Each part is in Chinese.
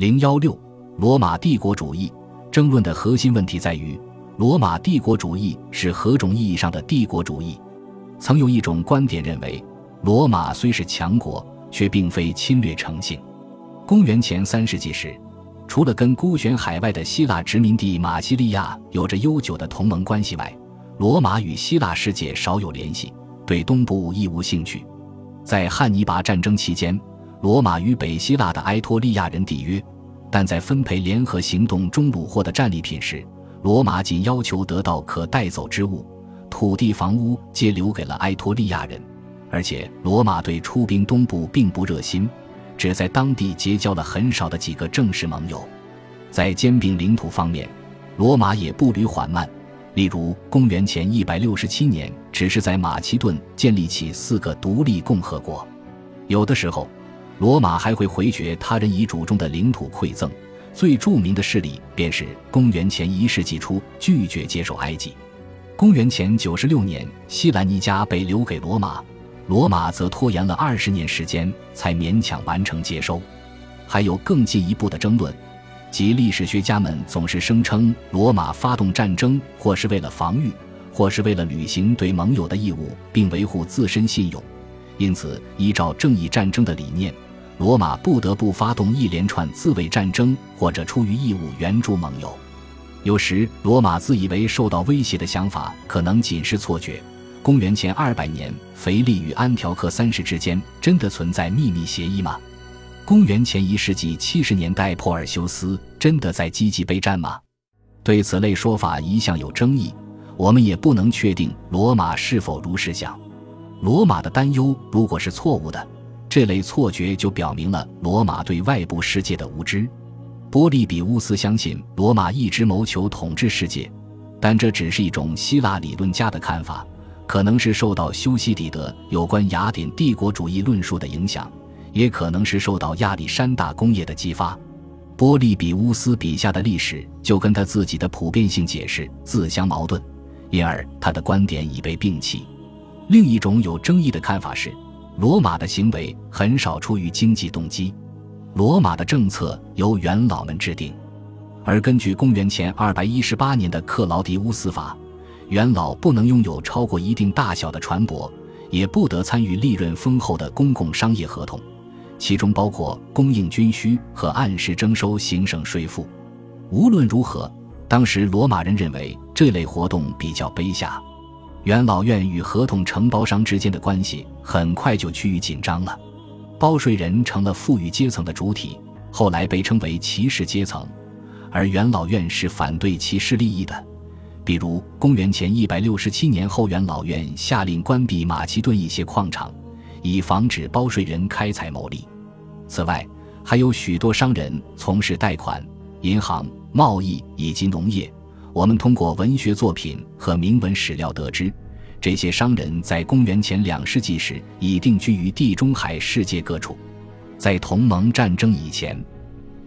零幺六，罗马帝国主义争论的核心问题在于，罗马帝国主义是何种意义上的帝国主义？曾有一种观点认为，罗马虽是强国，却并非侵略成性。公元前三世纪时，除了跟孤悬海外的希腊殖民地马西利亚有着悠久的同盟关系外，罗马与希腊世界少有联系，对东部亦无兴趣。在汉尼拔战争期间，罗马与北希腊的埃托利亚人缔约，但在分配联合行动中虏获的战利品时，罗马仅要求得到可带走之物，土地、房屋皆留给了埃托利亚人。而且，罗马对出兵东部并不热心，只在当地结交了很少的几个正式盟友。在兼并领土方面，罗马也步履缓慢。例如，公元前一百六十七年，只是在马其顿建立起四个独立共和国。有的时候，罗马还会回绝他人遗嘱中的领土馈赠。最著名的事例便是公元前一世纪初拒绝接受埃及。公元前九十六年，西兰尼加被留给罗马，罗马则拖延了二十年时间才勉强完成接收。还有更进一步的争论。即历史学家们总是声称，罗马发动战争，或是为了防御，或是为了履行对盟友的义务，并维护自身信用。因此，依照正义战争的理念，罗马不得不发动一连串自卫战争，或者出于义务援助盟友。有时，罗马自以为受到威胁的想法可能仅是错觉。公元前二百年，腓力与安条克三世之间真的存在秘密协议吗？公元前一世纪七十年代，珀尔修斯真的在积极备战吗？对此类说法一向有争议。我们也不能确定罗马是否如是想。罗马的担忧如果是错误的，这类错觉就表明了罗马对外部世界的无知。波利比乌斯相信罗马一直谋求统治世界，但这只是一种希腊理论家的看法，可能是受到修昔底德有关雅典帝国主义论述的影响。也可能是受到亚历山大工业的激发，波利比乌斯笔下的历史就跟他自己的普遍性解释自相矛盾，因而他的观点已被摒弃。另一种有争议的看法是，罗马的行为很少出于经济动机，罗马的政策由元老们制定，而根据公元前二百一十八年的克劳迪乌斯法，元老不能拥有超过一定大小的船舶，也不得参与利润丰厚的公共商业合同。其中包括供应军需和按时征收行省税赋。无论如何，当时罗马人认为这类活动比较卑下。元老院与合同承包商之间的关系很快就趋于紧张了。包税人成了富裕阶层的主体，后来被称为骑士阶层，而元老院是反对骑士利益的。比如，公元前一百六十七年后，元老院下令关闭马其顿一些矿场。以防止包税人开采牟利。此外，还有许多商人从事贷款、银行、贸易以及农业。我们通过文学作品和铭文史料得知，这些商人在公元前两世纪时已定居于地中海世界各处。在同盟战争以前，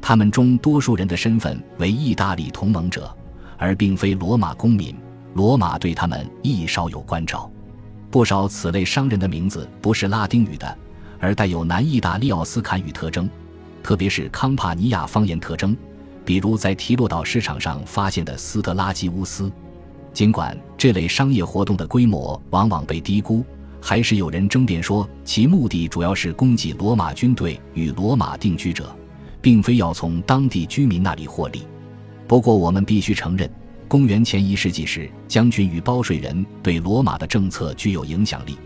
他们中多数人的身份为意大利同盟者，而并非罗马公民。罗马对他们亦稍有关照。不少此类商人的名字不是拉丁语的，而带有南意大利奥斯坎语特征，特别是康帕尼亚方言特征，比如在提洛岛市场上发现的斯特拉基乌斯。尽管这类商业活动的规模往往被低估，还是有人争辩说其目的主要是供给罗马军队与罗马定居者，并非要从当地居民那里获利。不过，我们必须承认。公元前一世纪时，将军与包税人对罗马的政策具有影响力，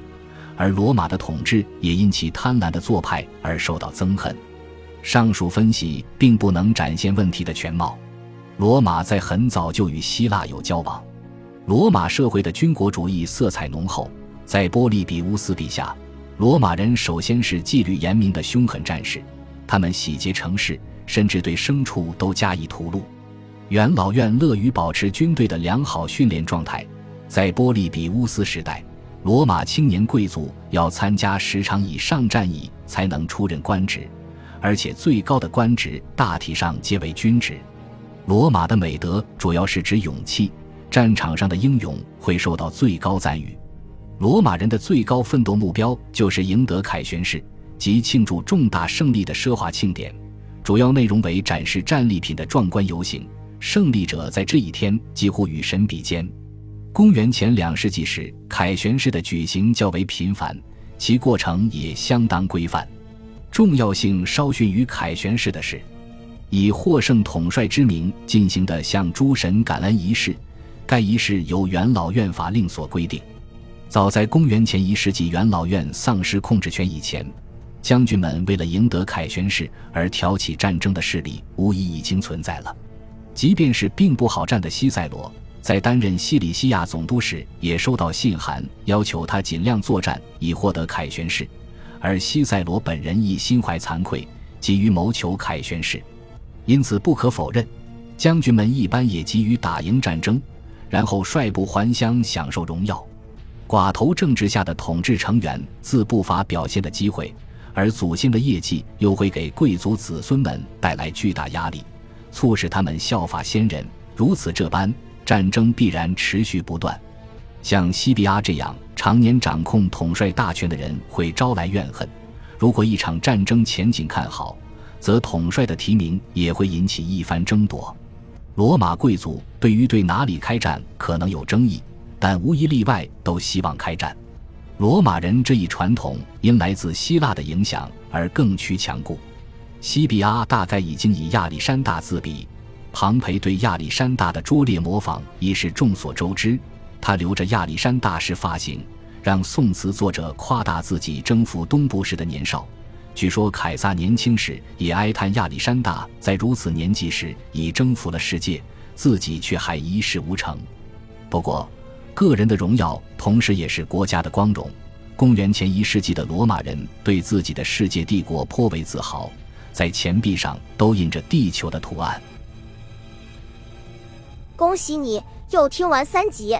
而罗马的统治也因其贪婪的做派而受到憎恨。上述分析并不能展现问题的全貌。罗马在很早就与希腊有交往。罗马社会的军国主义色彩浓厚，在波利比乌斯笔下，罗马人首先是纪律严明的凶狠战士，他们洗劫城市，甚至对牲畜都加以屠戮。元老院乐于保持军队的良好训练状态。在波利比乌斯时代，罗马青年贵族要参加十场以上战役才能出任官职，而且最高的官职大体上皆为军职。罗马的美德主要是指勇气，战场上的英勇会受到最高赞誉。罗马人的最高奋斗目标就是赢得凯旋式，即庆祝重大胜利的奢华庆典。主要内容为展示战利品的壮观游行。胜利者在这一天几乎与神比肩。公元前两世纪时，凯旋式的举行较为频繁，其过程也相当规范。重要性稍逊于凯旋式的是，以获胜统帅之名进行的向诸神感恩仪式。该仪式由元老院法令所规定。早在公元前一世纪元老院丧失控制权以前，将军们为了赢得凯旋式而挑起战争的势力，无疑已经存在了。即便是并不好战的西塞罗，在担任西里西亚总督时，也收到信函，要求他尽量作战以获得凯旋式。而西塞罗本人亦心怀惭愧，急于谋求凯旋式。因此，不可否认，将军们一般也急于打赢战争，然后率部还乡享受荣耀。寡头政治下的统治成员自不乏表现的机会，而祖先的业绩又会给贵族子孙们带来巨大压力。促使他们效法先人，如此这般，战争必然持续不断。像西比阿这样常年掌控统帅大权的人会招来怨恨。如果一场战争前景看好，则统帅的提名也会引起一番争夺。罗马贵族对于对哪里开战可能有争议，但无一例外都希望开战。罗马人这一传统因来自希腊的影响而更趋强固。西比阿大概已经以亚历山大自比，庞培对亚历山大的拙劣模仿已是众所周知。他留着亚历山大式发型，让宋词作者夸大自己征服东部时的年少。据说凯撒年轻时也哀叹亚历山大在如此年纪时已征服了世界，自己却还一事无成。不过，个人的荣耀同时也是国家的光荣。公元前一世纪的罗马人对自己的世界帝国颇为自豪。在钱币上都印着地球的图案。恭喜你又听完三集，